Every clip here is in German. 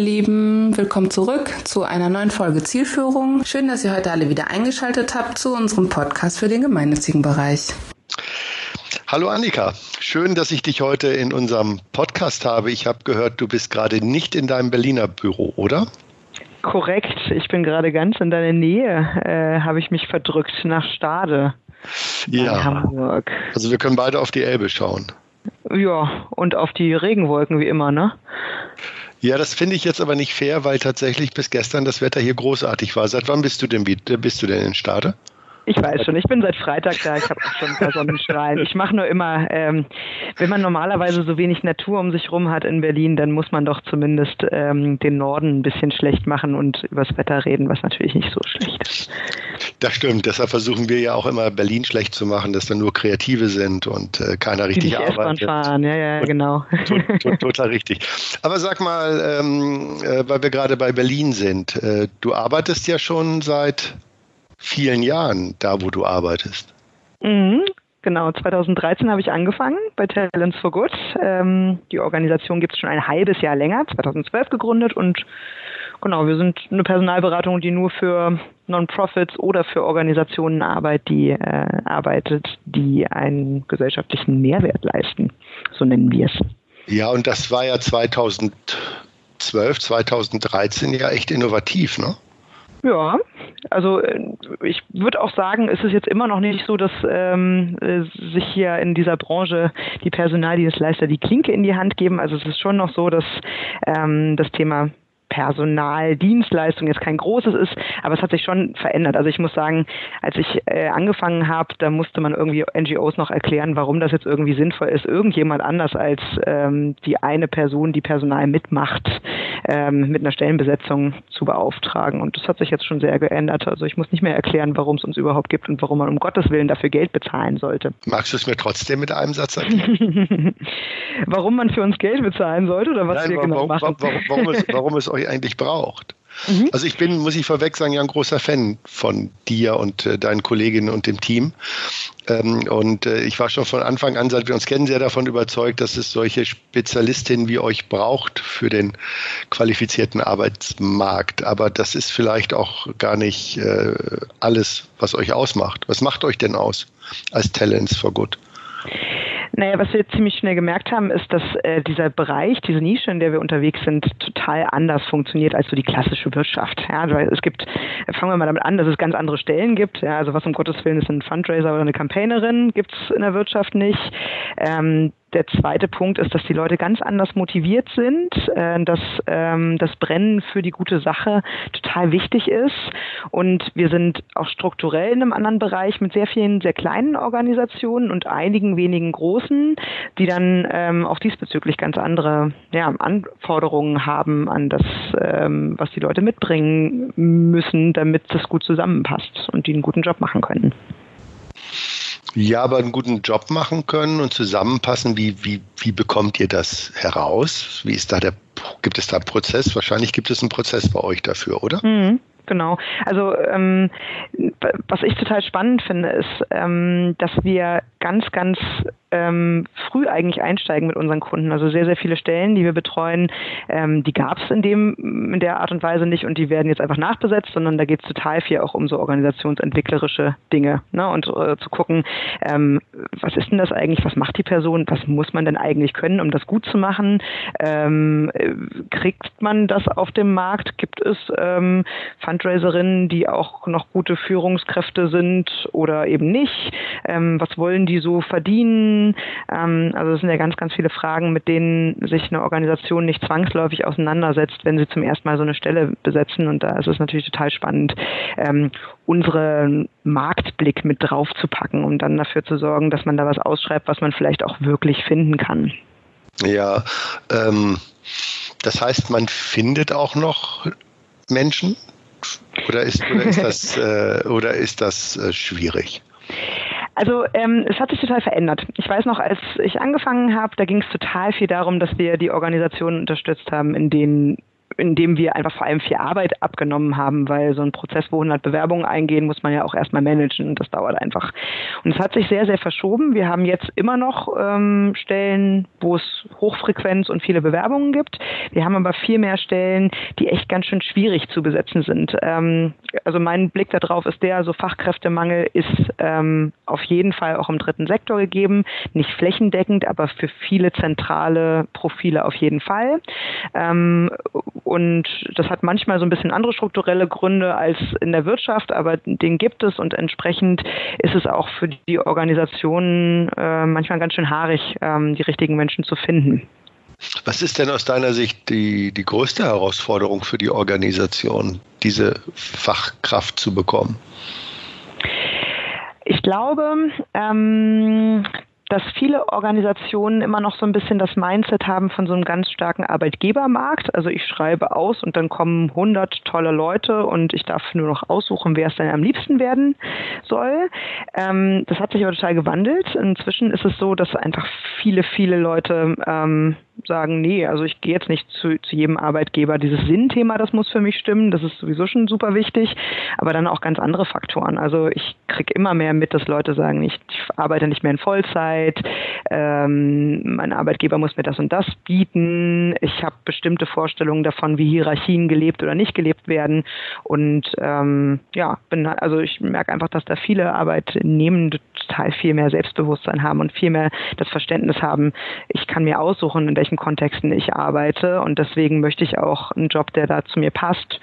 ihr Lieben, willkommen zurück zu einer neuen Folge Zielführung. Schön, dass ihr heute alle wieder eingeschaltet habt zu unserem Podcast für den gemeinnützigen Bereich. Hallo Annika, schön, dass ich dich heute in unserem Podcast habe. Ich habe gehört, du bist gerade nicht in deinem Berliner Büro, oder? Korrekt, ich bin gerade ganz in deiner Nähe, äh, habe ich mich verdrückt nach Stade. Ja. Hamburg. Also wir können beide auf die Elbe schauen. Ja, und auf die Regenwolken wie immer, ne? Ja, das finde ich jetzt aber nicht fair, weil tatsächlich bis gestern das Wetter hier großartig war. Seit wann bist du denn, bist du denn in Stade? Ich weiß schon, ich bin seit Freitag da, ich habe auch schon ein paar Sonnenstrahlen. Ich mache nur immer, ähm, wenn man normalerweise so wenig Natur um sich rum hat in Berlin, dann muss man doch zumindest ähm, den Norden ein bisschen schlecht machen und übers Wetter reden, was natürlich nicht so schlecht ist. Das stimmt, deshalb versuchen wir ja auch immer Berlin schlecht zu machen, dass da nur Kreative sind und äh, keiner richtig Die arbeitet. fahren, ja, ja, genau. total richtig. Aber sag mal, ähm, äh, weil wir gerade bei Berlin sind, äh, du arbeitest ja schon seit vielen Jahren da, wo du arbeitest. Mhm, genau, 2013 habe ich angefangen bei Talents for Good. Ähm, die Organisation gibt es schon ein halbes Jahr länger, 2012 gegründet und genau, wir sind eine Personalberatung, die nur für Non-Profits oder für Organisationen arbeitet, die, äh, arbeitet, die einen gesellschaftlichen Mehrwert leisten. So nennen wir es. Ja, und das war ja 2012, 2013 ja echt innovativ, ne? Ja, also äh, ich würde auch sagen, es ist jetzt immer noch nicht so, dass ähm, äh, sich hier in dieser Branche die Personaldienstleister die Klinke in die Hand geben. Also es ist schon noch so, dass ähm, das Thema Personaldienstleistung jetzt kein großes ist, aber es hat sich schon verändert. Also ich muss sagen, als ich äh, angefangen habe, da musste man irgendwie NGOs noch erklären, warum das jetzt irgendwie sinnvoll ist, irgendjemand anders als ähm, die eine Person, die Personal mitmacht, ähm, mit einer Stellenbesetzung zu beauftragen. Und das hat sich jetzt schon sehr geändert. Also ich muss nicht mehr erklären, warum es uns überhaupt gibt und warum man um Gottes Willen dafür Geld bezahlen sollte. Magst du es mir trotzdem mit einem Satz erklären? warum man für uns Geld bezahlen sollte oder was Nein, wir warum, genau machen? Warum, warum, es, warum es euch eigentlich braucht. Mhm. Also ich bin, muss ich vorweg sagen, ja ein großer Fan von dir und äh, deinen Kolleginnen und dem Team. Ähm, und äh, ich war schon von Anfang an, seit wir uns kennen, sehr davon überzeugt, dass es solche Spezialistinnen wie euch braucht für den qualifizierten Arbeitsmarkt. Aber das ist vielleicht auch gar nicht äh, alles, was euch ausmacht. Was macht euch denn aus als Talents for Good? Naja, was wir ziemlich schnell gemerkt haben, ist, dass äh, dieser Bereich, diese Nische, in der wir unterwegs sind, total anders funktioniert als so die klassische Wirtschaft. Ja, weil es gibt, fangen wir mal damit an, dass es ganz andere Stellen gibt. Ja, also was um Gottes Willen ist ein Fundraiser oder eine Campaignerin, gibt es in der Wirtschaft nicht. Ähm, der zweite Punkt ist, dass die Leute ganz anders motiviert sind, äh, dass ähm, das Brennen für die gute Sache total wichtig ist. Und wir sind auch strukturell in einem anderen Bereich mit sehr vielen sehr kleinen Organisationen und einigen wenigen großen, die dann ähm, auch diesbezüglich ganz andere ja, Anforderungen haben an das, ähm, was die Leute mitbringen müssen, damit das gut zusammenpasst und die einen guten Job machen können. Ja, aber einen guten Job machen können und zusammenpassen. Wie, wie, wie bekommt ihr das heraus? Wie ist da der, gibt es da einen Prozess? Wahrscheinlich gibt es einen Prozess bei euch dafür, oder? Mhm genau. Also ähm, was ich total spannend finde, ist, ähm, dass wir ganz, ganz ähm, früh eigentlich einsteigen mit unseren Kunden. Also sehr, sehr viele Stellen, die wir betreuen, ähm, die gab es in dem in der Art und Weise nicht und die werden jetzt einfach nachbesetzt, sondern da geht es total viel auch um so organisationsentwicklerische Dinge ne? und äh, zu gucken, ähm, was ist denn das eigentlich, was macht die Person, was muss man denn eigentlich können, um das gut zu machen? Ähm, kriegt man das auf dem Markt? Gibt es ähm, Fundraiserinnen, die auch noch gute Führungskräfte sind oder eben nicht? Ähm, was wollen die so verdienen? Ähm, also es sind ja ganz, ganz viele Fragen, mit denen sich eine Organisation nicht zwangsläufig auseinandersetzt, wenn sie zum ersten Mal so eine Stelle besetzen. Und da ist es natürlich total spannend, ähm, unseren Marktblick mit drauf zu packen, um dann dafür zu sorgen, dass man da was ausschreibt, was man vielleicht auch wirklich finden kann. Ja, ähm, das heißt, man findet auch noch Menschen? Oder ist, oder ist das, äh, oder ist das äh, schwierig? Also ähm, es hat sich total verändert. Ich weiß noch, als ich angefangen habe, da ging es total viel darum, dass wir die Organisationen unterstützt haben, in denen indem wir einfach vor allem viel Arbeit abgenommen haben, weil so ein Prozess, wo 100 Bewerbungen eingehen, muss man ja auch erstmal managen und das dauert einfach. Und es hat sich sehr, sehr verschoben. Wir haben jetzt immer noch ähm, Stellen, wo es Hochfrequenz und viele Bewerbungen gibt. Wir haben aber viel mehr Stellen, die echt ganz schön schwierig zu besetzen sind. Ähm, also mein Blick darauf ist der, so Fachkräftemangel ist ähm, auf jeden Fall auch im dritten Sektor gegeben, nicht flächendeckend, aber für viele zentrale Profile auf jeden Fall. Ähm, und das hat manchmal so ein bisschen andere strukturelle Gründe als in der Wirtschaft, aber den gibt es und entsprechend ist es auch für die Organisationen äh, manchmal ganz schön haarig, ähm, die richtigen Menschen zu finden. Was ist denn aus deiner Sicht die, die größte Herausforderung für die Organisation, diese Fachkraft zu bekommen? Ich glaube, ähm, dass viele Organisationen immer noch so ein bisschen das Mindset haben von so einem ganz starken Arbeitgebermarkt. Also ich schreibe aus und dann kommen 100 tolle Leute und ich darf nur noch aussuchen, wer es dann am liebsten werden soll. Ähm, das hat sich aber total gewandelt. Inzwischen ist es so, dass einfach viele, viele Leute ähm, sagen, nee, also ich gehe jetzt nicht zu, zu jedem Arbeitgeber. Dieses Sinnthema, das muss für mich stimmen, das ist sowieso schon super wichtig, aber dann auch ganz andere Faktoren. Also ich kriege immer mehr mit, dass Leute sagen, ich, ich arbeite nicht mehr in Vollzeit, ähm, mein Arbeitgeber muss mir das und das bieten, ich habe bestimmte Vorstellungen davon, wie Hierarchien gelebt oder nicht gelebt werden und ähm, ja, bin also ich merke einfach, dass da viele Arbeitnehmende total viel mehr Selbstbewusstsein haben und viel mehr das Verständnis haben, ich kann mir aussuchen, in welchem welchen Kontexten ich arbeite und deswegen möchte ich auch einen Job, der da zu mir passt.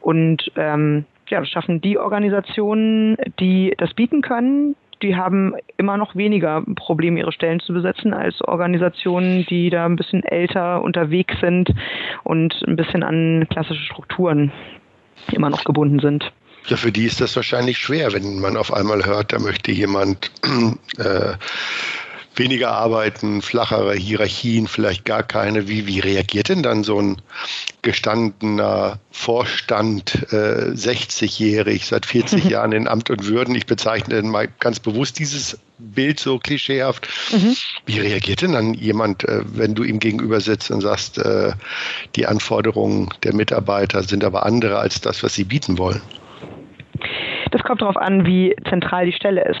Und ähm, ja, das schaffen die Organisationen, die das bieten können, die haben immer noch weniger Probleme, ihre Stellen zu besetzen, als Organisationen, die da ein bisschen älter unterwegs sind und ein bisschen an klassische Strukturen immer noch gebunden sind. Ja, für die ist das wahrscheinlich schwer, wenn man auf einmal hört, da möchte jemand äh, weniger arbeiten, flachere Hierarchien, vielleicht gar keine. Wie, wie reagiert denn dann so ein gestandener Vorstand, äh, 60-jährig, seit 40 Jahren in Amt und Würden? Ich bezeichne mal ganz bewusst dieses Bild so klischeehaft. Mhm. Wie reagiert denn dann jemand, äh, wenn du ihm gegenüber sitzt und sagst, äh, die Anforderungen der Mitarbeiter sind aber andere als das, was sie bieten wollen? Das kommt darauf an, wie zentral die Stelle ist.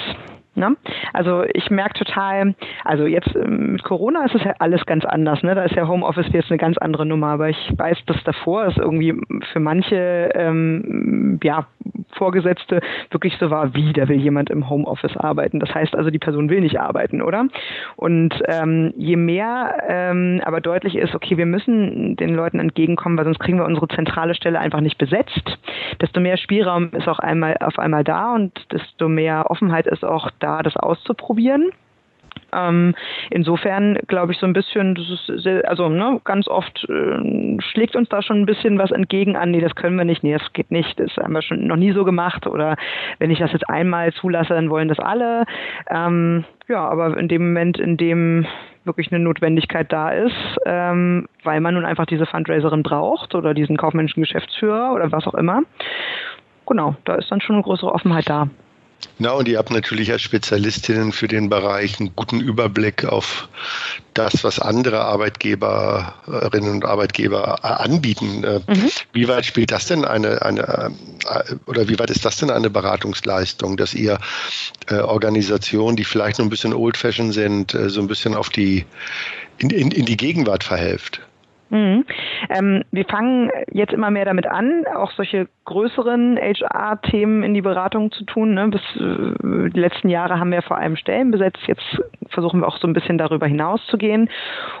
Ne? Also ich merke total, also jetzt ähm, mit Corona ist es ja alles ganz anders. Ne? Da ist ja Homeoffice jetzt eine ganz andere Nummer. Aber ich weiß, dass davor es irgendwie für manche ähm, ja, Vorgesetzte wirklich so war, wie, da will jemand im Homeoffice arbeiten. Das heißt also, die Person will nicht arbeiten, oder? Und ähm, je mehr ähm, aber deutlich ist, okay, wir müssen den Leuten entgegenkommen, weil sonst kriegen wir unsere zentrale Stelle einfach nicht besetzt, desto mehr Spielraum ist auch einmal auf einmal da und desto mehr Offenheit ist auch da, das auszuprobieren. Ähm, insofern glaube ich so ein bisschen, das ist sehr, also ne, ganz oft äh, schlägt uns da schon ein bisschen was entgegen an, nee, das können wir nicht, nee, das geht nicht, das haben wir schon noch nie so gemacht oder wenn ich das jetzt einmal zulasse, dann wollen das alle. Ähm, ja, aber in dem Moment, in dem wirklich eine Notwendigkeit da ist, ähm, weil man nun einfach diese Fundraiserin braucht oder diesen kaufmännischen Geschäftsführer oder was auch immer. Genau, da ist dann schon eine größere Offenheit da. Na, und ihr habt natürlich als Spezialistinnen für den Bereich einen guten Überblick auf das, was andere Arbeitgeberinnen und Arbeitgeber äh, anbieten. Äh, mhm. Wie weit spielt das denn eine, eine äh, oder wie weit ist das denn eine Beratungsleistung, dass ihr Organisationen, die vielleicht noch ein bisschen old-fashioned sind, so ein bisschen auf die in, in, in die Gegenwart verhelft? Mhm. Ähm, wir fangen jetzt immer mehr damit an, auch solche größeren HR-Themen in die Beratung zu tun. Ne? Bis äh, die letzten Jahre haben wir vor allem Stellen besetzt. Jetzt versuchen wir auch so ein bisschen darüber hinaus zu gehen.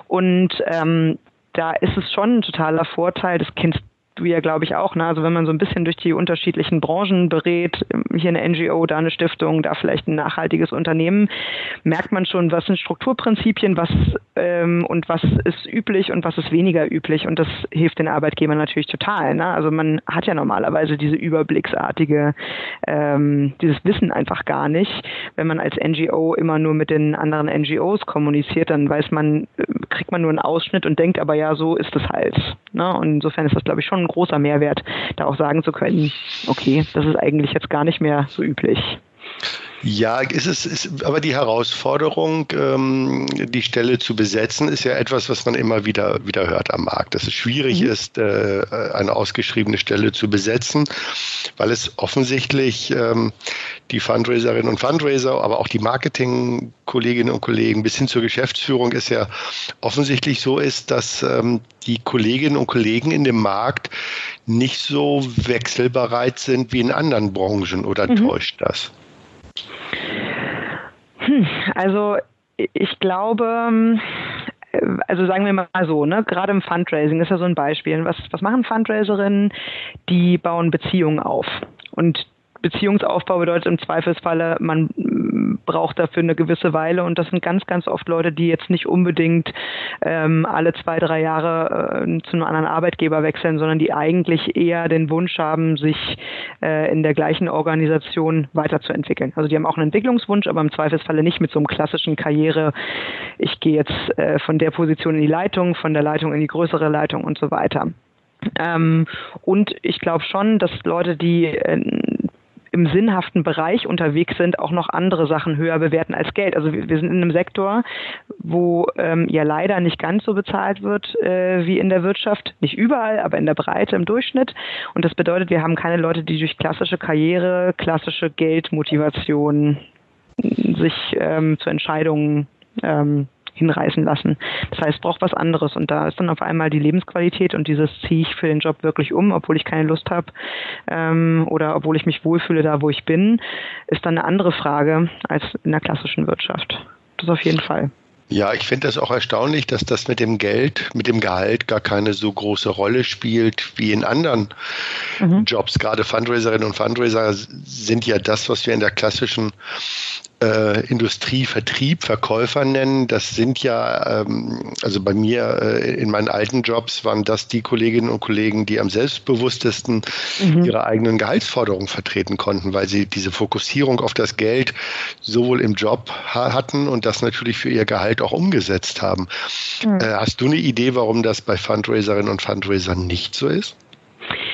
Und ähm, da ist es schon ein totaler Vorteil, das kennst du ja, glaube ich, auch. Ne? Also wenn man so ein bisschen durch die unterschiedlichen Branchen berät, hier eine NGO, da eine Stiftung, da vielleicht ein nachhaltiges Unternehmen, merkt man schon, was sind Strukturprinzipien, was ähm, und was ist üblich und was ist weniger üblich. Und das hilft den Arbeitgebern natürlich total. Ne? Also man hat ja normalerweise diese überblicksartige, ähm, dieses Wissen einfach gar nicht. Wenn man als NGO immer nur mit den anderen NGOs kommuniziert, dann weiß man, äh, kriegt man nur einen Ausschnitt und denkt aber ja, so ist es halt. Ne? Und insofern ist das, glaube ich, schon ein großer Mehrwert, da auch sagen zu können, okay, das ist eigentlich jetzt gar nicht mehr so üblich. Ja, ist es ist, aber die Herausforderung, ähm, die Stelle zu besetzen, ist ja etwas, was man immer wieder wieder hört am Markt. Dass es schwierig mhm. ist, äh, eine ausgeschriebene Stelle zu besetzen, weil es offensichtlich ähm, die Fundraiserinnen und Fundraiser, aber auch die Marketingkolleginnen und Kollegen bis hin zur Geschäftsführung ist ja offensichtlich so ist, dass ähm, die Kolleginnen und Kollegen in dem Markt nicht so wechselbereit sind wie in anderen Branchen oder mhm. täuscht das? Hm, also ich glaube, also sagen wir mal so, ne, gerade im Fundraising ist ja so ein Beispiel. Was, was machen Fundraiserinnen? Die bauen Beziehungen auf. Und Beziehungsaufbau bedeutet im Zweifelsfalle, man braucht dafür eine gewisse Weile und das sind ganz, ganz oft Leute, die jetzt nicht unbedingt ähm, alle zwei, drei Jahre äh, zu einem anderen Arbeitgeber wechseln, sondern die eigentlich eher den Wunsch haben, sich äh, in der gleichen Organisation weiterzuentwickeln. Also die haben auch einen Entwicklungswunsch, aber im Zweifelsfalle nicht mit so einem klassischen Karriere, ich gehe jetzt äh, von der Position in die Leitung, von der Leitung in die größere Leitung und so weiter. Ähm, und ich glaube schon, dass Leute, die äh, im sinnhaften Bereich unterwegs sind, auch noch andere Sachen höher bewerten als Geld. Also wir, wir sind in einem Sektor, wo ähm, ja leider nicht ganz so bezahlt wird äh, wie in der Wirtschaft. Nicht überall, aber in der Breite im Durchschnitt. Und das bedeutet, wir haben keine Leute, die durch klassische Karriere, klassische Geldmotivation sich ähm, zu Entscheidungen ähm, hinreißen lassen. Das heißt, braucht was anderes und da ist dann auf einmal die Lebensqualität und dieses ziehe ich für den Job wirklich um, obwohl ich keine Lust habe ähm, oder obwohl ich mich wohlfühle da, wo ich bin, ist dann eine andere Frage als in der klassischen Wirtschaft. Das auf jeden Fall. Ja, ich finde das auch erstaunlich, dass das mit dem Geld, mit dem Gehalt gar keine so große Rolle spielt wie in anderen mhm. Jobs. Gerade Fundraiserinnen und Fundraiser sind ja das, was wir in der klassischen äh, Industrie, Vertrieb, Verkäufer nennen. Das sind ja, ähm, also bei mir äh, in meinen alten Jobs waren das die Kolleginnen und Kollegen, die am selbstbewusstesten mhm. ihre eigenen Gehaltsforderungen vertreten konnten, weil sie diese Fokussierung auf das Geld sowohl im Job ha hatten und das natürlich für ihr Gehalt auch umgesetzt haben. Mhm. Äh, hast du eine Idee, warum das bei Fundraiserinnen und Fundraisern nicht so ist?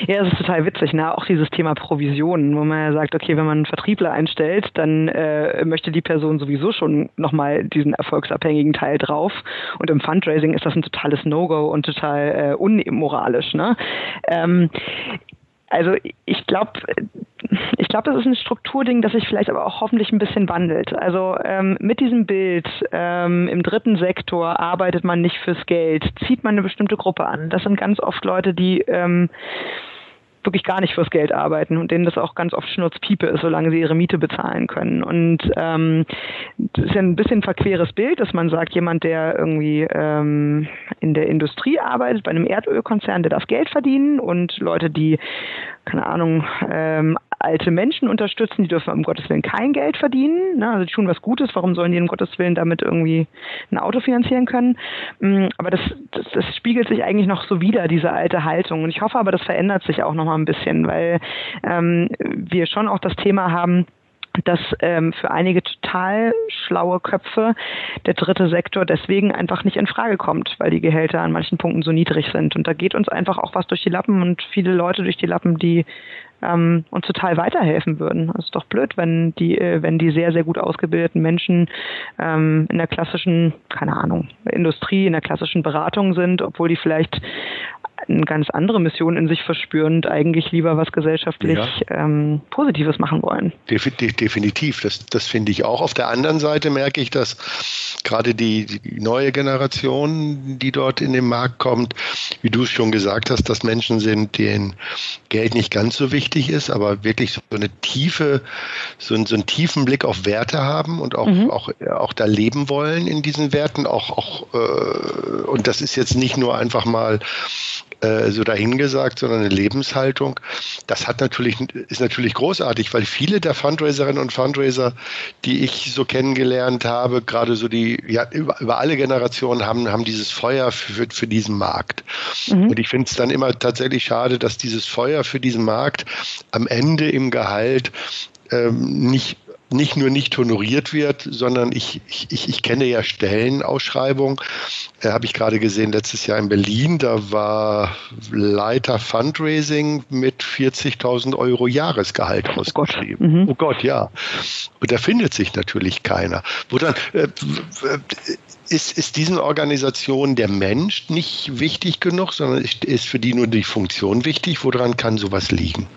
Ja, es ist total witzig, ne? Auch dieses Thema Provisionen, wo man ja sagt, okay, wenn man einen Vertriebler einstellt, dann äh, möchte die Person sowieso schon nochmal diesen erfolgsabhängigen Teil drauf. Und im Fundraising ist das ein totales No-Go und total äh, unmoralisch. Ne? Ähm, also ich glaube, ich glaube, das ist ein Strukturding, das sich vielleicht aber auch hoffentlich ein bisschen wandelt. Also ähm, mit diesem Bild ähm, im dritten Sektor arbeitet man nicht fürs Geld, zieht man eine bestimmte Gruppe an. Das sind ganz oft Leute, die ähm, wirklich gar nicht fürs Geld arbeiten und denen das auch ganz oft Schnurzpiepe ist, solange sie ihre Miete bezahlen können. Und ähm, das ist ja ein bisschen ein verqueres Bild, dass man sagt, jemand, der irgendwie ähm, in der Industrie arbeitet, bei einem Erdölkonzern, der darf Geld verdienen und Leute, die keine Ahnung, ähm, alte Menschen unterstützen, die dürfen um Gottes Willen kein Geld verdienen. Ne? Also die tun was Gutes, warum sollen die um Gottes Willen damit irgendwie ein Auto finanzieren können? Mm, aber das, das, das spiegelt sich eigentlich noch so wieder, diese alte Haltung. Und ich hoffe aber, das verändert sich auch noch mal ein bisschen, weil ähm, wir schon auch das Thema haben, dass ähm, für einige total schlaue Köpfe der dritte Sektor deswegen einfach nicht in Frage kommt, weil die Gehälter an manchen Punkten so niedrig sind. Und da geht uns einfach auch was durch die Lappen und viele Leute durch die Lappen, die ähm, uns total weiterhelfen würden. Es ist doch blöd, wenn die, äh, wenn die sehr, sehr gut ausgebildeten Menschen ähm, in der klassischen, keine Ahnung, Industrie, in der klassischen Beratung sind, obwohl die vielleicht eine ganz andere Mission in sich verspüren und eigentlich lieber was gesellschaftlich ja. ähm, Positives machen wollen. Definitiv, das, das finde ich auch. Auf der anderen Seite merke ich, dass gerade die, die neue Generation, die dort in den Markt kommt, wie du es schon gesagt hast, dass Menschen sind, denen Geld nicht ganz so wichtig ist, aber wirklich so eine tiefe, so, einen, so einen tiefen Blick auf Werte haben und auch, mhm. auch, auch da leben wollen in diesen Werten, auch, auch äh, und das ist jetzt nicht nur einfach mal äh, so dahingesagt, sondern eine Lebenshaltung. Das hat natürlich, ist natürlich großartig, weil viele der Fundraiserinnen und Fundraiser, die ich so kennengelernt habe, gerade so die, ja, über, über alle Generationen haben, haben dieses Feuer für, für diesen Markt. Mhm. Und ich finde es dann immer tatsächlich schade, dass dieses Feuer für diesen Markt am Ende im Gehalt ähm, nicht nicht nur nicht honoriert wird, sondern ich, ich, ich kenne ja Stellenausschreibungen. Äh, Habe ich gerade gesehen, letztes Jahr in Berlin, da war Leiter Fundraising mit 40.000 Euro Jahresgehalt oh ausgeschrieben. Gott. Mhm. Oh Gott, ja. Und da findet sich natürlich keiner. Wo dann, äh, ist, ist diesen Organisationen der Mensch nicht wichtig genug, sondern ist für die nur die Funktion wichtig? Woran kann sowas liegen?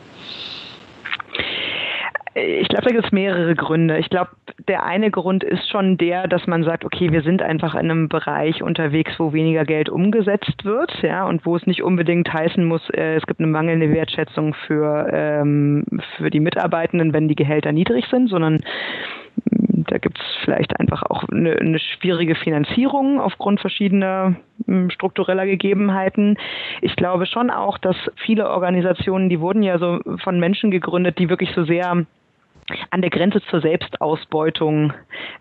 Ich glaube, da gibt es mehrere Gründe. Ich glaube, der eine Grund ist schon der, dass man sagt, okay, wir sind einfach in einem Bereich unterwegs, wo weniger Geld umgesetzt wird, ja, und wo es nicht unbedingt heißen muss, äh, es gibt eine mangelnde Wertschätzung für, ähm, für die Mitarbeitenden, wenn die Gehälter niedrig sind, sondern da gibt es vielleicht einfach auch eine, eine, schwierige Finanzierung aufgrund verschiedener hm, struktureller Gegebenheiten. Ich glaube schon auch, dass viele Organisationen, die wurden ja so von Menschen gegründet, die wirklich so sehr an der Grenze zur Selbstausbeutung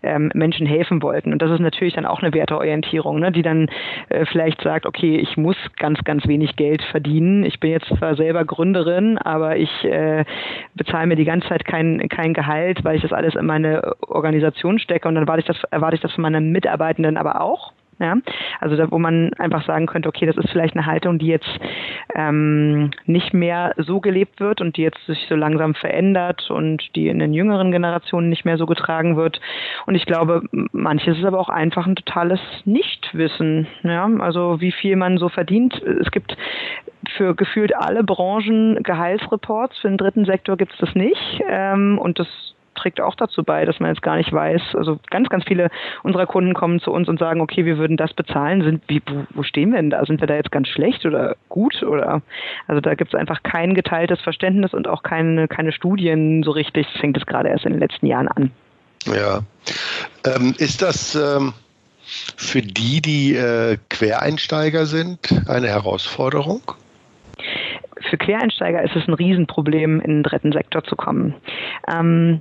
ähm, Menschen helfen wollten. Und das ist natürlich dann auch eine Werteorientierung, ne, die dann äh, vielleicht sagt, okay, ich muss ganz, ganz wenig Geld verdienen. Ich bin jetzt zwar selber Gründerin, aber ich äh, bezahle mir die ganze Zeit kein, kein Gehalt, weil ich das alles in meine Organisation stecke und dann erwarte ich das, erwarte ich das von meinen Mitarbeitenden aber auch. Ja? Also da, wo man einfach sagen könnte, okay, das ist vielleicht eine Haltung, die jetzt ähm, nicht mehr so gelebt wird und die jetzt sich so langsam verändert und die in den jüngeren Generationen nicht mehr so getragen wird. Und ich glaube, manches ist aber auch einfach ein totales Nichtwissen. Ja? Also wie viel man so verdient. Es gibt für gefühlt alle Branchen Gehaltsreports. Für den dritten Sektor gibt es das nicht. Ähm, und das trägt auch dazu bei, dass man jetzt gar nicht weiß. Also ganz, ganz viele unserer Kunden kommen zu uns und sagen, okay, wir würden das bezahlen. Sind, wie, wo, wo stehen wir denn da? Sind wir da jetzt ganz schlecht oder gut? Oder also da gibt es einfach kein geteiltes Verständnis und auch keine, keine Studien so richtig. Das fängt es gerade erst in den letzten Jahren an. Ja. Ähm, ist das ähm, für die, die äh, Quereinsteiger sind, eine Herausforderung? Für Quereinsteiger ist es ein Riesenproblem, in den dritten Sektor zu kommen. Ähm,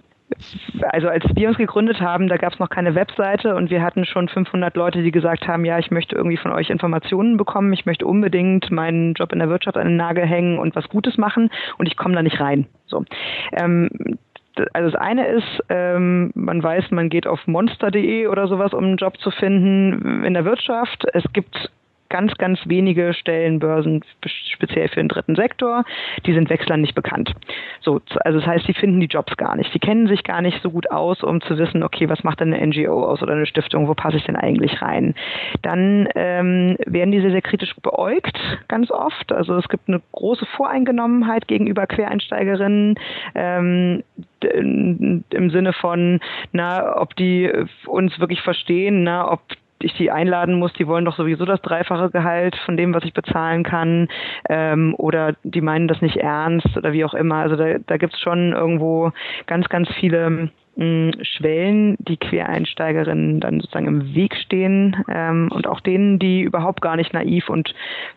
also als wir uns gegründet haben, da gab es noch keine Webseite und wir hatten schon 500 Leute, die gesagt haben, ja, ich möchte irgendwie von euch Informationen bekommen, ich möchte unbedingt meinen Job in der Wirtschaft an den Nagel hängen und was Gutes machen und ich komme da nicht rein. So. Ähm, also das eine ist, ähm, man weiß, man geht auf monster.de oder sowas, um einen Job zu finden in der Wirtschaft. Es gibt ganz, ganz wenige Stellenbörsen speziell für den dritten Sektor. Die sind Wechslern nicht bekannt. So, also das heißt, sie finden die Jobs gar nicht. Sie kennen sich gar nicht so gut aus, um zu wissen, okay, was macht denn eine NGO aus oder eine Stiftung, wo passe ich denn eigentlich rein? Dann ähm, werden die sehr, sehr kritisch beäugt, ganz oft. Also es gibt eine große Voreingenommenheit gegenüber Quereinsteigerinnen. Ähm, im Sinne von, na, ob die uns wirklich verstehen, na, ob ich die einladen muss, die wollen doch sowieso das dreifache Gehalt von dem, was ich bezahlen kann, ähm, oder die meinen das nicht ernst oder wie auch immer. Also da, da gibt es schon irgendwo ganz, ganz viele mh, hm, Schwellen, die Quereinsteigerinnen dann sozusagen im Weg stehen ähm, und auch denen, die überhaupt gar nicht naiv und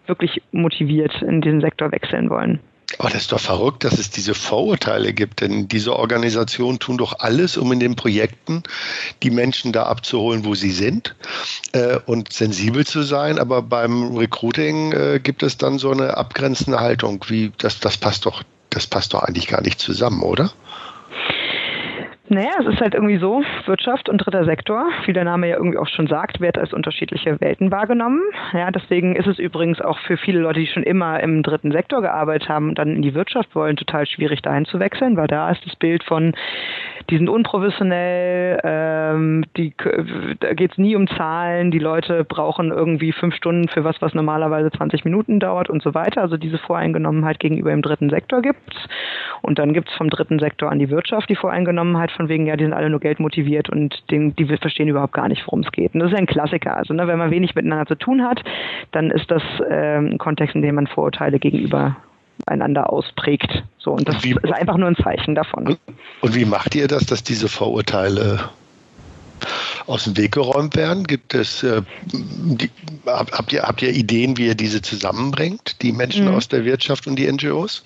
wirklich motiviert in diesen Sektor wechseln wollen. Aber das ist doch verrückt, dass es diese Vorurteile gibt, denn diese Organisationen tun doch alles, um in den Projekten die Menschen da abzuholen, wo sie sind äh, und sensibel zu sein. Aber beim Recruiting äh, gibt es dann so eine abgrenzende Haltung, wie das, das passt doch, das passt doch eigentlich gar nicht zusammen, oder? Naja, es ist halt irgendwie so, Wirtschaft und dritter Sektor, wie der Name ja irgendwie auch schon sagt, wird als unterschiedliche Welten wahrgenommen. Ja, deswegen ist es übrigens auch für viele Leute, die schon immer im dritten Sektor gearbeitet haben und dann in die Wirtschaft wollen, total schwierig dahin zu wechseln, weil da ist das Bild von, die sind unprofessionell, ähm, die, da geht es nie um Zahlen, die Leute brauchen irgendwie fünf Stunden für was, was normalerweise 20 Minuten dauert und so weiter. Also diese Voreingenommenheit gegenüber dem dritten Sektor gibt's. Und dann gibt's vom dritten Sektor an die Wirtschaft die Voreingenommenheit von wegen, ja, die sind alle nur Geld motiviert und den, die verstehen überhaupt gar nicht, worum es geht. Und das ist ein Klassiker. Also ne, wenn man wenig miteinander zu tun hat, dann ist das ähm, ein Kontext, in dem man Vorurteile gegenüber einander ausprägt. So, und das und wie, ist einfach nur ein Zeichen davon. Und, und wie macht ihr das, dass diese Vorurteile aus dem Weg geräumt werden? Gibt es, äh, die, habt, ihr, habt ihr Ideen, wie ihr diese zusammenbringt, die Menschen mhm. aus der Wirtschaft und die NGOs?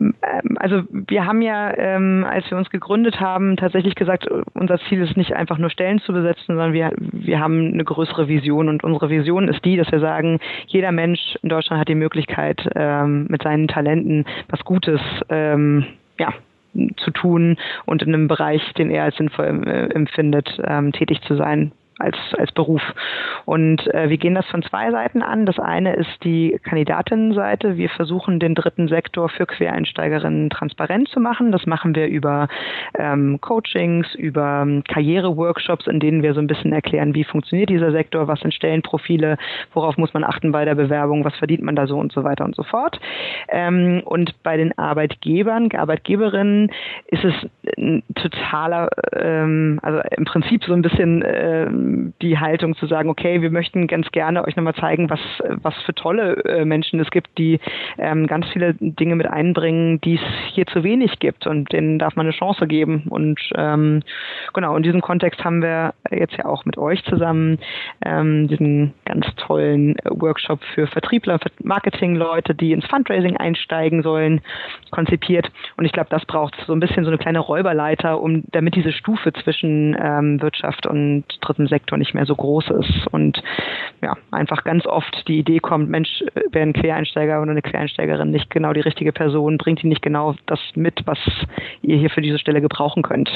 Ähm, also wir haben ja, ähm, als wir uns gegründet haben, tatsächlich gesagt, unser Ziel ist nicht einfach nur Stellen zu besetzen, sondern wir, wir haben eine größere Vision. Und unsere Vision ist die, dass wir sagen, jeder Mensch in Deutschland hat die Möglichkeit, ähm, mit seinen Talenten was Gutes ähm, ja, zu tun und in einem Bereich, den er als sinnvoll äh, empfindet, ähm, tätig zu sein als, als Beruf. Und äh, wir gehen das von zwei Seiten an. Das eine ist die Kandidatinnenseite. Wir versuchen den dritten Sektor für Quereinsteigerinnen transparent zu machen. Das machen wir über ähm, Coachings, über ähm, Karriereworkshops, in denen wir so ein bisschen erklären, wie funktioniert dieser Sektor, was sind Stellenprofile, worauf muss man achten bei der Bewerbung, was verdient man da so und so weiter und so fort. Ähm, und bei den Arbeitgebern, Arbeitgeberinnen ist es ein totaler, ähm, also im Prinzip so ein bisschen die Haltung zu sagen, okay, wir möchten ganz gerne euch nochmal zeigen, was, was für tolle äh, Menschen es gibt, die ähm, ganz viele Dinge mit einbringen, die es hier zu wenig gibt und denen darf man eine Chance geben. Und ähm, genau, in diesem Kontext haben wir jetzt ja auch mit euch zusammen ähm, diesen ganz tollen Workshop für Vertriebler, für Marketingleute, die ins Fundraising einsteigen sollen, konzipiert. Und ich glaube, das braucht so ein bisschen so eine kleine Räuberleiter, um damit diese Stufe zwischen ähm, Wirtschaft und dritten Sektor nicht mehr so groß ist und ja, einfach ganz oft die Idee kommt, Mensch, wäre ein Quereinsteiger oder eine Quereinsteigerin nicht genau die richtige Person, bringt die nicht genau das mit, was ihr hier für diese Stelle gebrauchen könnt.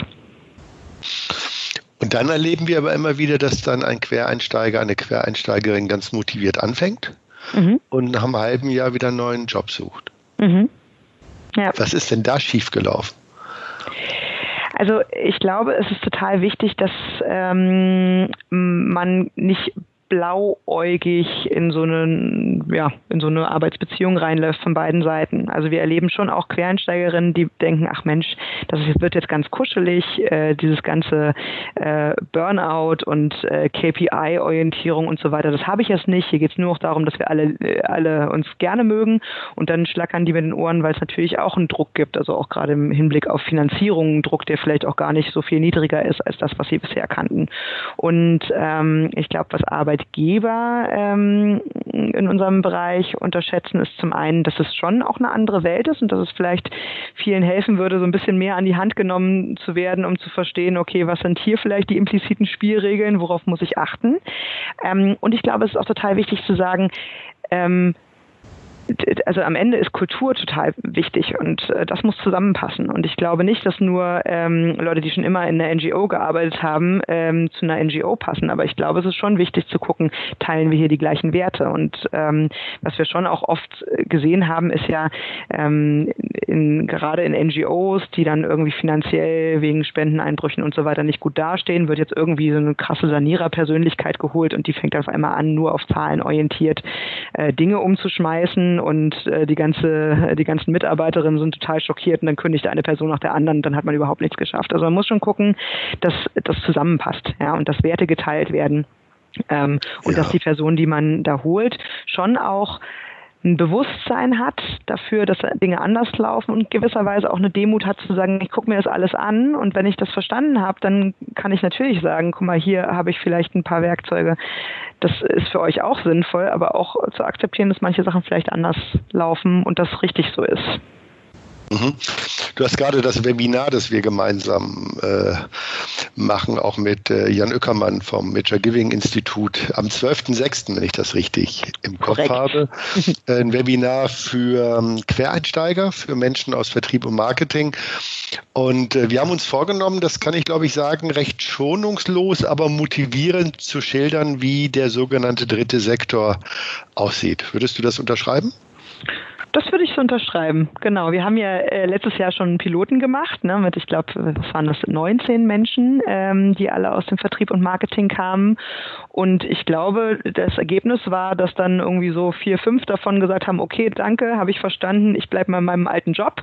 Und dann erleben wir aber immer wieder, dass dann ein Quereinsteiger, eine Quereinsteigerin ganz motiviert anfängt mhm. und nach einem halben Jahr wieder einen neuen Job sucht. Mhm. Ja. Was ist denn da schiefgelaufen? Also ich glaube, es ist total wichtig, dass ähm, man nicht blauäugig in so eine, ja, in so eine Arbeitsbeziehung reinläuft von beiden Seiten. Also wir erleben schon auch Quereinsteigerinnen, die denken, ach Mensch, das wird jetzt ganz kuschelig, äh, dieses ganze äh, Burnout und äh, KPI-Orientierung und so weiter, das habe ich jetzt nicht. Hier geht es nur noch darum, dass wir alle, äh, alle uns gerne mögen und dann schlackern die mit den Ohren, weil es natürlich auch einen Druck gibt, also auch gerade im Hinblick auf Finanzierung, einen Druck, der vielleicht auch gar nicht so viel niedriger ist als das, was sie bisher kannten. Und ähm, ich glaube, was Arbeit Arbeitgeber ähm, in unserem Bereich unterschätzen, ist zum einen, dass es schon auch eine andere Welt ist und dass es vielleicht vielen helfen würde, so ein bisschen mehr an die Hand genommen zu werden, um zu verstehen, okay, was sind hier vielleicht die impliziten Spielregeln, worauf muss ich achten. Ähm, und ich glaube, es ist auch total wichtig zu sagen, ähm, also am Ende ist Kultur total wichtig und äh, das muss zusammenpassen. Und ich glaube nicht, dass nur ähm, Leute, die schon immer in einer NGO gearbeitet haben, ähm, zu einer NGO passen. Aber ich glaube, es ist schon wichtig zu gucken, teilen wir hier die gleichen Werte. Und ähm, was wir schon auch oft gesehen haben, ist ja ähm, in, gerade in NGOs, die dann irgendwie finanziell wegen Spendeneinbrüchen und so weiter nicht gut dastehen, wird jetzt irgendwie so eine krasse Sanierer-Persönlichkeit geholt und die fängt auf einmal an, nur auf Zahlen orientiert äh, Dinge umzuschmeißen und äh, die ganze, die ganzen Mitarbeiterinnen sind total schockiert und dann kündigt eine Person nach der anderen, dann hat man überhaupt nichts geschafft. Also man muss schon gucken, dass das zusammenpasst, ja, und dass Werte geteilt werden. Ähm, und ja. dass die Person, die man da holt, schon auch ein Bewusstsein hat dafür, dass Dinge anders laufen und gewisserweise auch eine Demut hat zu sagen, ich gucke mir das alles an und wenn ich das verstanden habe, dann kann ich natürlich sagen, guck mal, hier habe ich vielleicht ein paar Werkzeuge. Das ist für euch auch sinnvoll, aber auch zu akzeptieren, dass manche Sachen vielleicht anders laufen und das richtig so ist. Mhm. Du hast gerade das Webinar, das wir gemeinsam äh, machen, auch mit äh, Jan Ueckermann vom Major Giving Institut am 12.06., wenn ich das richtig im Kopf Korrekt. habe. Ein Webinar für ähm, Quereinsteiger, für Menschen aus Vertrieb und Marketing. Und äh, wir haben uns vorgenommen, das kann ich glaube ich sagen, recht schonungslos, aber motivierend zu schildern, wie der sogenannte dritte Sektor aussieht. Würdest du das unterschreiben? Das würde ich so unterschreiben. Genau. Wir haben ja äh, letztes Jahr schon einen Piloten gemacht, ne, mit, ich glaube, was waren das, 19 Menschen, ähm, die alle aus dem Vertrieb und Marketing kamen. Und ich glaube, das Ergebnis war, dass dann irgendwie so vier, fünf davon gesagt haben, okay, danke, habe ich verstanden, ich bleibe mal in meinem alten Job.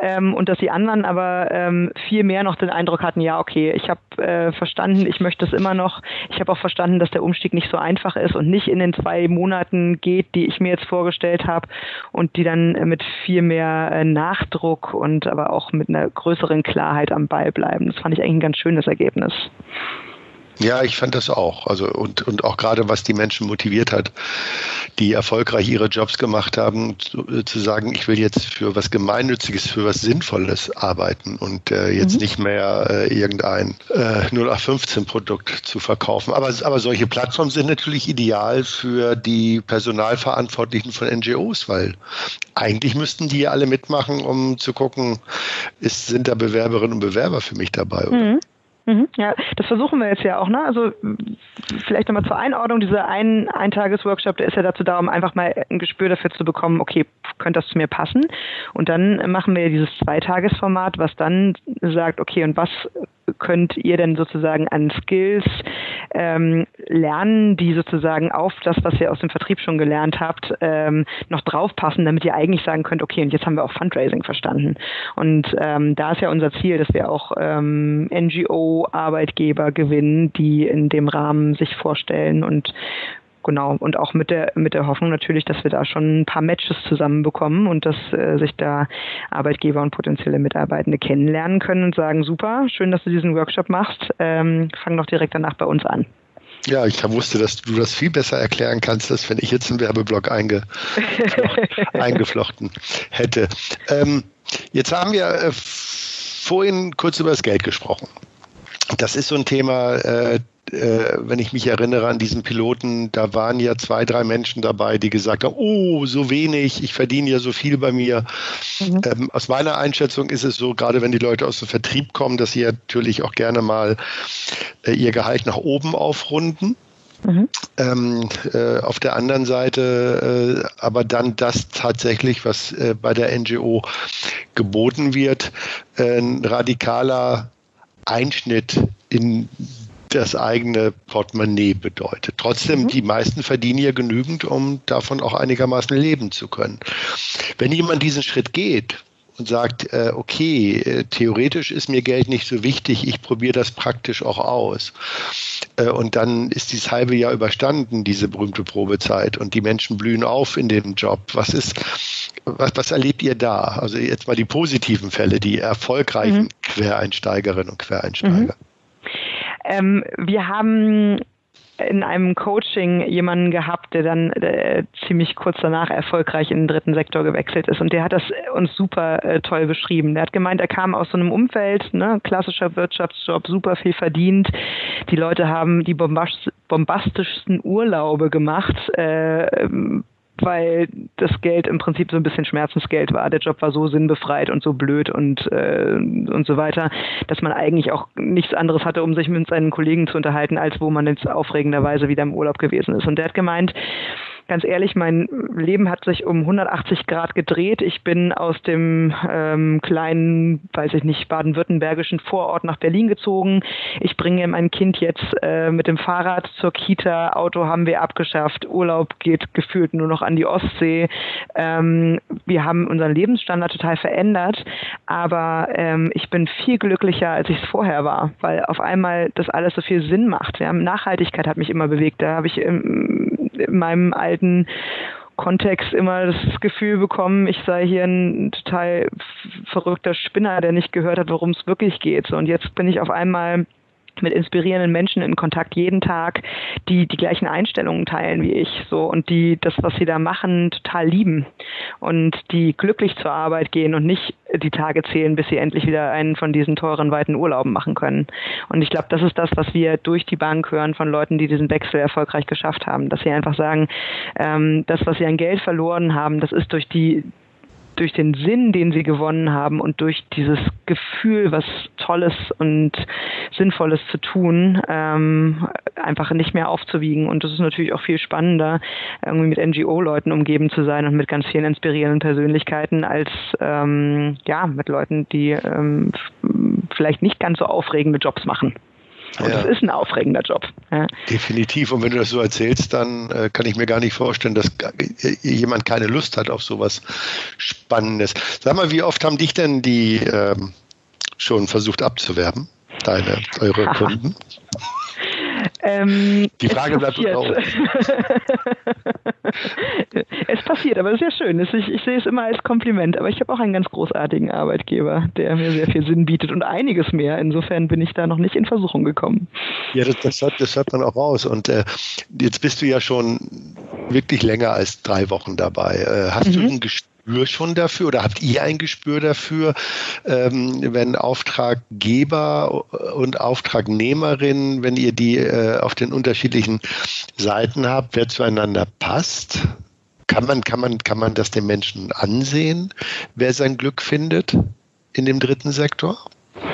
Ähm, und dass die anderen aber ähm, viel mehr noch den Eindruck hatten, ja, okay, ich habe äh, verstanden, ich möchte es immer noch. Ich habe auch verstanden, dass der Umstieg nicht so einfach ist und nicht in den zwei Monaten geht, die ich mir jetzt vorgestellt habe und die dann mit viel mehr äh, Nachdruck und aber auch mit einer größeren Klarheit am Ball bleiben. Das fand ich eigentlich ein ganz schönes Ergebnis. Ja, ich fand das auch. Also und, und auch gerade was die Menschen motiviert hat, die erfolgreich ihre Jobs gemacht haben, zu, äh, zu sagen, ich will jetzt für was Gemeinnütziges, für was Sinnvolles arbeiten und äh, jetzt mhm. nicht mehr äh, irgendein äh, 0815-Produkt zu verkaufen. Aber, aber solche Plattformen sind natürlich ideal für die Personalverantwortlichen von NGOs, weil eigentlich müssten die ja alle mitmachen, um zu gucken, ist, sind da Bewerberinnen und Bewerber für mich dabei? Oder? Mhm. Mhm, ja, das versuchen wir jetzt ja auch. Ne? Also vielleicht nochmal zur Einordnung, dieser ein Eintages-Workshop, der ist ja dazu da, um einfach mal ein Gespür dafür zu bekommen, okay, könnte das zu mir passen? Und dann machen wir dieses Zweitagesformat, was dann sagt, okay, und was könnt ihr denn sozusagen an Skills ähm, lernen, die sozusagen auf das, was ihr aus dem Vertrieb schon gelernt habt, ähm, noch draufpassen, damit ihr eigentlich sagen könnt, okay, und jetzt haben wir auch Fundraising verstanden. Und ähm, da ist ja unser Ziel, dass wir auch ähm, NGO-Arbeitgeber gewinnen, die in dem Rahmen sich vorstellen und genau. Und auch mit der, mit der Hoffnung natürlich, dass wir da schon ein paar Matches zusammenbekommen und dass äh, sich da Arbeitgeber und potenzielle Mitarbeitende kennenlernen können und sagen, super, schön, dass du diesen Workshop machst, ähm, fang doch direkt danach bei uns an. Ja, ich wusste, dass du das viel besser erklären kannst, als wenn ich jetzt einen Werbeblock einge eingeflochten hätte. Ähm, jetzt haben wir äh, vorhin kurz über das Geld gesprochen. Das ist so ein Thema, äh, äh, wenn ich mich erinnere an diesen Piloten, da waren ja zwei, drei Menschen dabei, die gesagt haben, oh, so wenig, ich verdiene ja so viel bei mir. Mhm. Ähm, aus meiner Einschätzung ist es so, gerade wenn die Leute aus dem Vertrieb kommen, dass sie natürlich auch gerne mal äh, ihr Gehalt nach oben aufrunden. Mhm. Ähm, äh, auf der anderen Seite äh, aber dann das tatsächlich, was äh, bei der NGO geboten wird, äh, ein radikaler Einschnitt in das eigene Portemonnaie bedeutet. Trotzdem, mhm. die meisten verdienen ja genügend, um davon auch einigermaßen leben zu können. Wenn jemand diesen Schritt geht, und sagt, äh, okay, äh, theoretisch ist mir Geld nicht so wichtig, ich probiere das praktisch auch aus. Äh, und dann ist dieses halbe Jahr überstanden, diese berühmte Probezeit, und die Menschen blühen auf in dem Job. Was ist, was, was erlebt ihr da? Also jetzt mal die positiven Fälle, die erfolgreichen mhm. Quereinsteigerinnen und Quereinsteiger. Mhm. Ähm, wir haben in einem Coaching jemanden gehabt, der dann äh, ziemlich kurz danach erfolgreich in den dritten Sektor gewechselt ist. Und der hat das uns super äh, toll beschrieben. Der hat gemeint, er kam aus so einem Umfeld, ne, klassischer Wirtschaftsjob, super viel verdient. Die Leute haben die bombastischsten Urlaube gemacht. Äh, weil das Geld im Prinzip so ein bisschen Schmerzensgeld war. Der Job war so sinnbefreit und so blöd und, äh, und so weiter, dass man eigentlich auch nichts anderes hatte, um sich mit seinen Kollegen zu unterhalten, als wo man jetzt aufregenderweise wieder im Urlaub gewesen ist. Und der hat gemeint, ganz ehrlich, mein Leben hat sich um 180 Grad gedreht. Ich bin aus dem ähm, kleinen, weiß ich nicht, baden-württembergischen Vorort nach Berlin gezogen. Ich bringe mein Kind jetzt äh, mit dem Fahrrad zur Kita. Auto haben wir abgeschafft. Urlaub geht gefühlt nur noch an die Ostsee. Ähm, wir haben unseren Lebensstandard total verändert, aber ähm, ich bin viel glücklicher, als ich es vorher war, weil auf einmal das alles so viel Sinn macht. Ja? Nachhaltigkeit hat mich immer bewegt. Da habe ich im, in meinem alten Kontext immer das Gefühl bekommen, ich sei hier ein total verrückter Spinner, der nicht gehört hat, worum es wirklich geht. Und jetzt bin ich auf einmal mit inspirierenden Menschen in Kontakt jeden Tag, die die gleichen Einstellungen teilen wie ich, so und die das, was sie da machen, total lieben und die glücklich zur Arbeit gehen und nicht die Tage zählen, bis sie endlich wieder einen von diesen teuren weiten Urlauben machen können. Und ich glaube, das ist das, was wir durch die Bank hören von Leuten, die diesen Wechsel erfolgreich geschafft haben, dass sie einfach sagen, ähm, das, was sie an Geld verloren haben, das ist durch die durch den Sinn, den sie gewonnen haben und durch dieses Gefühl, was Tolles und Sinnvolles zu tun, ähm, einfach nicht mehr aufzuwiegen. Und das ist natürlich auch viel spannender, irgendwie mit NGO-Leuten umgeben zu sein und mit ganz vielen inspirierenden Persönlichkeiten, als ähm, ja mit Leuten, die ähm, vielleicht nicht ganz so aufregende Jobs machen. Und ja. das ist ein aufregender Job. Ja. Definitiv. Und wenn du das so erzählst, dann äh, kann ich mir gar nicht vorstellen, dass äh, jemand keine Lust hat auf sowas Spannendes. Sag mal, wie oft haben dich denn die ähm, schon versucht abzuwerben? Deine, eure Kunden? Ähm, die Frage bleibt auch. Es passiert, aber das ist ja schön. Ich, ich sehe es immer als Kompliment. Aber ich habe auch einen ganz großartigen Arbeitgeber, der mir sehr viel Sinn bietet und einiges mehr. Insofern bin ich da noch nicht in Versuchung gekommen. Ja, das, das, hört, das hört man auch raus. Und äh, jetzt bist du ja schon wirklich länger als drei Wochen dabei. Äh, hast mhm. du ein Gespür schon dafür oder habt ihr ein Gespür dafür, ähm, wenn Auftraggeber und Auftragnehmerin, wenn ihr die äh, auf den unterschiedlichen Seiten habt, wer zueinander passt? Kann man, kann man, kann man das den Menschen ansehen, wer sein Glück findet in dem dritten Sektor?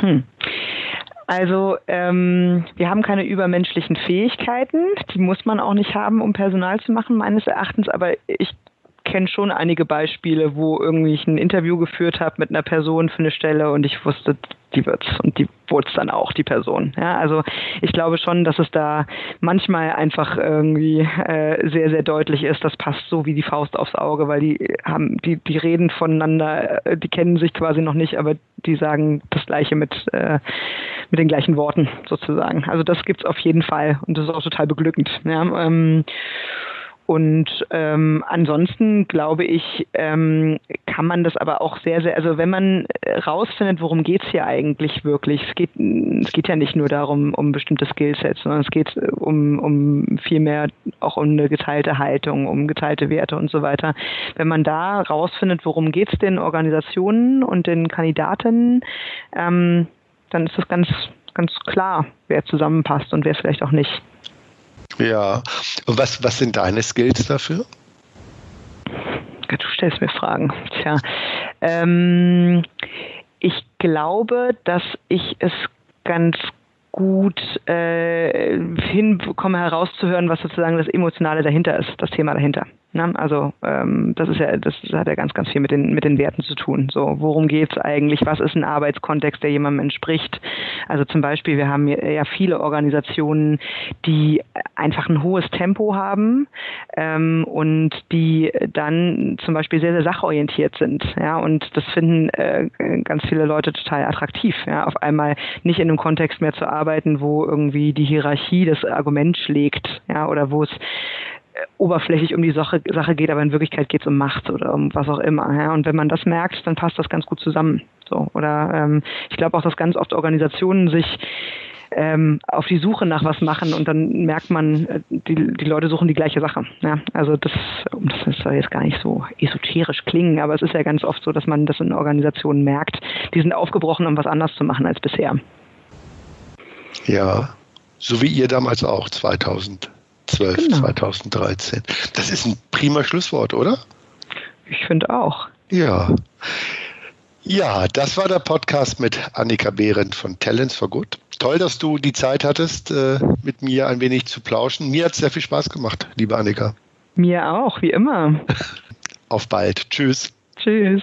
Hm. Also ähm, wir haben keine übermenschlichen Fähigkeiten, die muss man auch nicht haben, um Personal zu machen, meines Erachtens, aber ich kenne schon einige Beispiele, wo irgendwie ich ein Interview geführt habe mit einer Person für eine Stelle und ich wusste, die wird's und die wurde dann auch, die Person. Ja, also ich glaube schon, dass es da manchmal einfach irgendwie äh, sehr, sehr deutlich ist, das passt so wie die Faust aufs Auge, weil die haben, die, die reden voneinander, äh, die kennen sich quasi noch nicht, aber die sagen das Gleiche mit, äh, mit den gleichen Worten sozusagen. Also das gibt's auf jeden Fall und das ist auch total beglückend. Ja, ähm, und ähm, ansonsten glaube ich, ähm, kann man das aber auch sehr, sehr, also wenn man rausfindet, worum geht's hier eigentlich wirklich, es geht, es geht ja nicht nur darum, um bestimmte Skillsets, sondern es geht äh, um, um viel mehr auch um eine geteilte Haltung, um geteilte Werte und so weiter. Wenn man da rausfindet, worum geht's den Organisationen und den Kandidatinnen, ähm, dann ist das ganz, ganz klar, wer zusammenpasst und wer vielleicht auch nicht. Ja. Und was, was sind deine Skills dafür? Du stellst mir Fragen. Tja. Ähm, ich glaube, dass ich es ganz gut äh, hinbekomme herauszuhören, was sozusagen das Emotionale dahinter ist, das Thema dahinter. Ne? Also ähm, das ist ja, das hat ja ganz, ganz viel mit den mit den Werten zu tun. So, worum geht's eigentlich? Was ist ein Arbeitskontext, der jemandem entspricht? Also zum Beispiel, wir haben ja viele Organisationen, die einfach ein hohes Tempo haben ähm, und die dann zum Beispiel sehr, sehr sachorientiert sind. Ja, und das finden äh, ganz viele Leute total attraktiv. Ja, auf einmal nicht in einem Kontext mehr zu arbeiten, wo irgendwie die Hierarchie das Argument schlägt, ja, oder wo es oberflächlich um die Sache, Sache geht, aber in Wirklichkeit geht es um Macht oder um was auch immer. Ja? Und wenn man das merkt, dann passt das ganz gut zusammen. So oder ähm, ich glaube auch, dass ganz oft Organisationen sich ähm, auf die Suche nach was machen und dann merkt man, äh, die, die Leute suchen die gleiche Sache. Ja, also das, das soll jetzt gar nicht so esoterisch klingen, aber es ist ja ganz oft so, dass man das in Organisationen merkt, die sind aufgebrochen, um was anders zu machen als bisher. Ja, so wie ihr damals auch 2000. 12, genau. 2013. Das ist ein prima Schlusswort, oder? Ich finde auch. Ja. Ja, das war der Podcast mit Annika Behrendt von Talents for Good. Toll, dass du die Zeit hattest, äh, mit mir ein wenig zu plauschen. Mir hat es sehr viel Spaß gemacht, liebe Annika. Mir auch, wie immer. Auf bald. Tschüss. Tschüss.